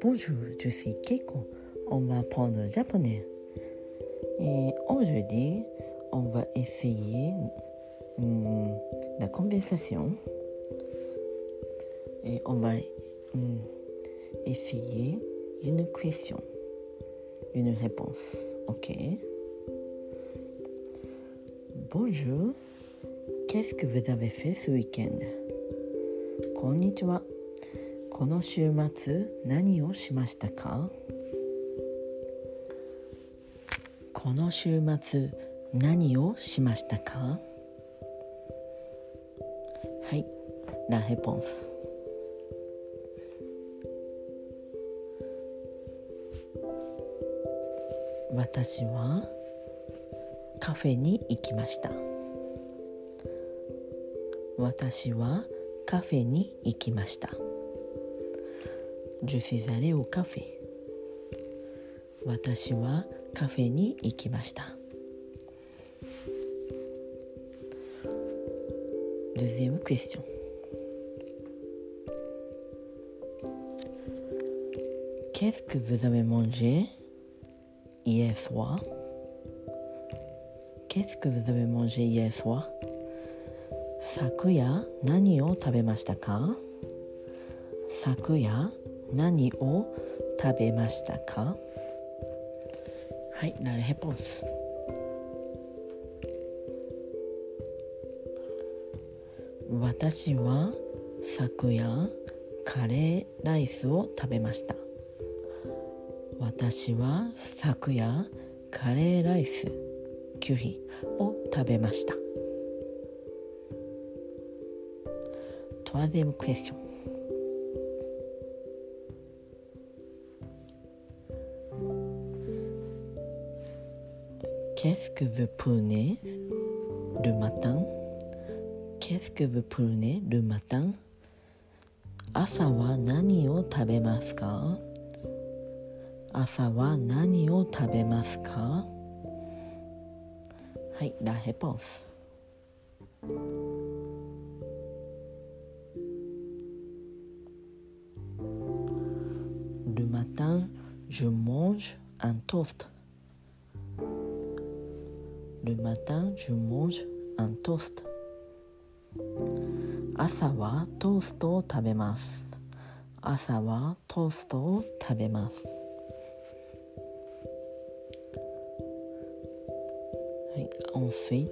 Bonjour, je suis Keiko. On va apprendre le japonais. Et aujourd'hui, on va essayer hmm, la conversation. Et on va hmm, essayer une question, une réponse. Ok? Bonjour. Qu'est-ce que vous avez fait ce week-end? こんにちは。この週末何をしましたか?この週末何をしましたか?はい、ラヘポンス。私はカフェに行きました。私はカフェに行きました Je suis allé au café 私はカフェに行きました Deuxième question Qu'est-ce que vous avez mangé hier soir Qu'est-ce que vous avez mangé hier soir 昨夜何を食べましたか？昨夜何を食べましたか？はい、la réponse 私は昨夜カレーライスを食べました。私は昨夜カレーライスキュリを食べました。Troisième question Qu'est-ce que vous prenez le matin Qu'est-ce que vous prenez le matin 朝は何を食べますか朝は何を食べますかはい、ラヘ matin, je mange un toast. Le matin, je mange un toast. 朝はトーストを食べます。朝はトーストを食べます。はい、ensuite,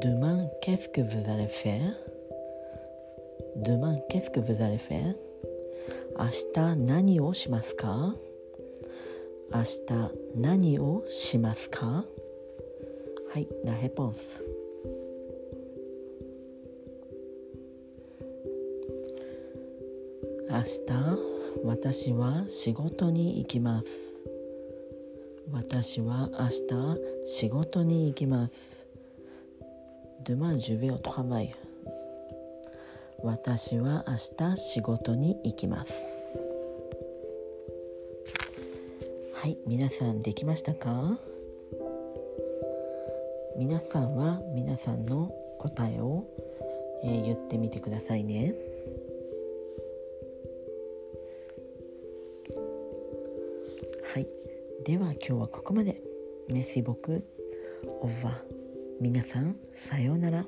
demain, qu'est-ce que vous allez faire Demain, qu'est-ce que vous allez faire 明日何をしますか明日何をしますかはい、ラヘポンス。明日、私は仕事に行きます。私は明日仕事に行きます。Demain, je vais au travail. 私は明日仕事に行きます。はい、皆さんできましたか？皆さんは皆さんの答えを、えー言ってみてくださいね。はい、では今日はここまで。メッシ僕、オーバー。皆さん、さようなら。